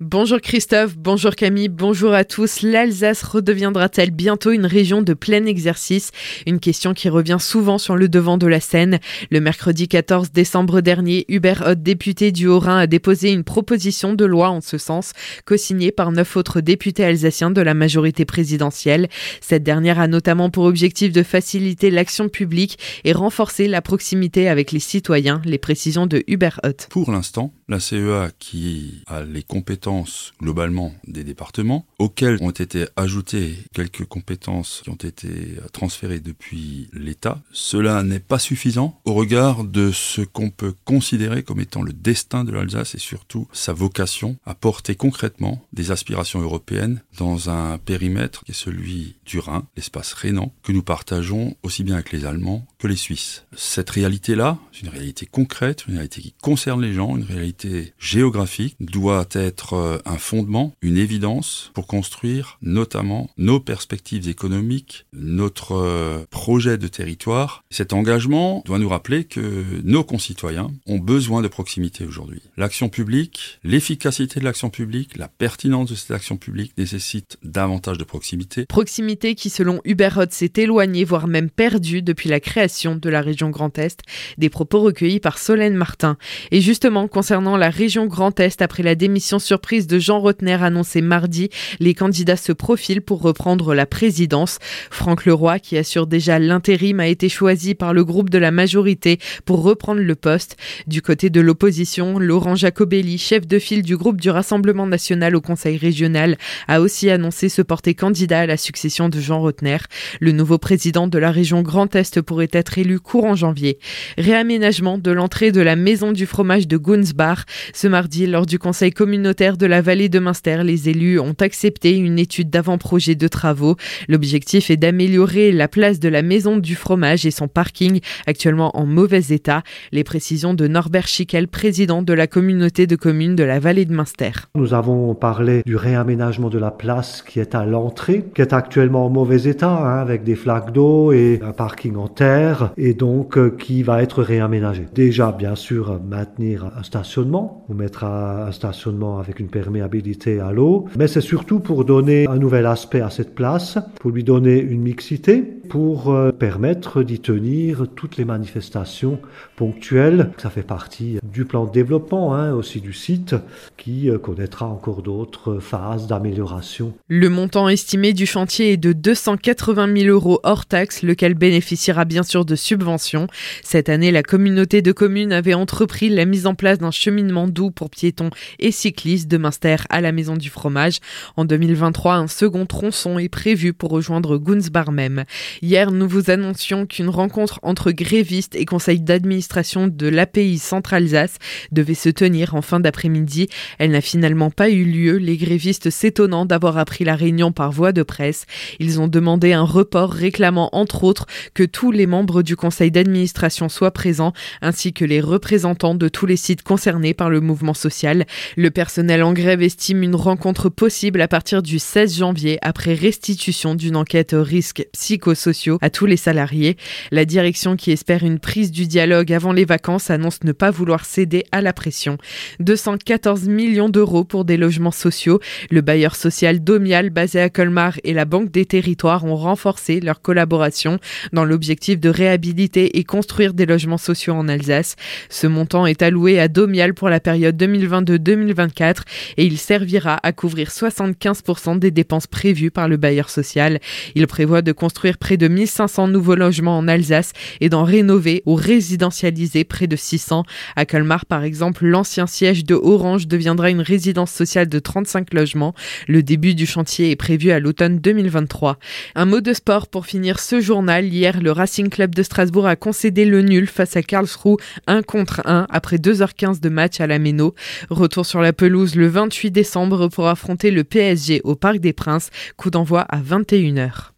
Bonjour Christophe, bonjour Camille, bonjour à tous. L'Alsace redeviendra-t-elle bientôt une région de plein exercice? Une question qui revient souvent sur le devant de la scène. Le mercredi 14 décembre dernier, Hubert Hoth, député du Haut-Rhin, a déposé une proposition de loi en ce sens, co-signée par neuf autres députés alsaciens de la majorité présidentielle. Cette dernière a notamment pour objectif de faciliter l'action publique et renforcer la proximité avec les citoyens, les précisions de Hubert Hoth. Pour l'instant, la CEA qui a les compétences globalement des départements, auxquels ont été ajoutées quelques compétences qui ont été transférées depuis l'État. Cela n'est pas suffisant au regard de ce qu'on peut considérer comme étant le destin de l'Alsace et surtout sa vocation à porter concrètement des aspirations européennes dans un périmètre qui est celui du Rhin, l'espace rhénan, que nous partageons aussi bien avec les Allemands les Suisses. Cette réalité-là, une réalité concrète, une réalité qui concerne les gens, une réalité géographique, doit être euh, un fondement, une évidence pour construire notamment nos perspectives économiques, notre euh, projet de territoire. Cet engagement doit nous rappeler que nos concitoyens ont besoin de proximité aujourd'hui. L'action publique, l'efficacité de l'action publique, la pertinence de cette action publique nécessite davantage de proximité. Proximité qui, selon Hubert Roth, s'est éloignée, voire même perdue depuis la création de la région Grand Est. Des propos recueillis par Solène Martin. Et justement, concernant la région Grand Est, après la démission sur prise de Jean Rotner annoncée mardi, les candidats se profilent pour reprendre la présidence. Franck Leroy, qui assure déjà l'intérim, a été choisi par le groupe de la majorité pour reprendre le poste. Du côté de l'opposition, Laurent Jacobelli, chef de file du groupe du Rassemblement national au Conseil régional, a aussi annoncé se porter candidat à la succession de Jean Rotner. Le nouveau président de la région Grand Est pourrait être élu courant janvier. Réaménagement de l'entrée de la maison du fromage de Gunsbach. Ce mardi, lors du conseil communautaire de la vallée de Münster, les élus ont accepté une étude d'avant-projet de travaux. L'objectif est d'améliorer la place de la maison du fromage et son parking, actuellement en mauvais état. Les précisions de Norbert Schickel, président de la communauté de communes de la vallée de Münster. Nous avons parlé du réaménagement de la place qui est à l'entrée, qui est actuellement en mauvais état, hein, avec des flaques d'eau et un parking en terre, et donc euh, qui va être réaménagé. Déjà, bien sûr, maintenir un stationnement, ou mettre un stationnement avec une perméabilité à l'eau, mais c'est surtout pour donner un nouvel aspect à cette place, pour lui donner une mixité, pour euh, permettre d'y tenir toutes les manifestations ponctuelles. Ça fait partie du plan de développement, hein, aussi du site, qui euh, connaîtra encore d'autres phases d'amélioration. Le montant estimé du chantier est de 280 000 euros hors taxe, lequel bénéficiera bien sûr de subventions. Cette année, la communauté de communes avait entrepris la mise en place d'un cheminement doux pour piétons et cyclistes de Münster à la Maison du Fromage. En 2023, un second tronçon est prévu pour rejoindre Gunsbar même. Hier, nous vous annoncions qu'une rencontre entre grévistes et conseil d'administration de l'API Centre-Alsace devait se tenir en fin d'après-midi. Elle n'a finalement pas eu lieu, les grévistes s'étonnant d'avoir appris la réunion par voie de presse. Ils ont demandé un report réclamant entre autres que tous les membres du conseil d'administration soient présents ainsi que les représentants de tous les sites concernés par le mouvement social. Le personnel en grève estime une rencontre possible à partir du 16 janvier après restitution d'une enquête risques psychosociaux à tous les salariés. La direction qui espère une prise du dialogue avant les vacances annonce ne pas vouloir céder à la pression. 214 millions d'euros pour des logements sociaux. Le bailleur social Domial basé à Colmar et la Banque des Territoires ont renforcé leur collaboration dans l'objectif de réhabiliter et construire des logements sociaux en Alsace. Ce montant est alloué à Domial pour la période 2022-2024 et il servira à couvrir 75% des dépenses prévues par le bailleur social. Il prévoit de construire près de 1500 nouveaux logements en Alsace et d'en rénover ou résidentialiser près de 600. À Colmar, par exemple, l'ancien siège de Orange deviendra une résidence sociale de 35 logements. Le début du chantier est prévu à l'automne 2023. Un mot de sport pour finir ce journal. Hier, le Racing Club de Strasbourg a concédé le nul face à Karlsruhe 1 contre 1 après 2h15 de match à la Méno. Retour sur la pelouse le 28 décembre pour affronter le PSG au Parc des Princes, coup d'envoi à 21h.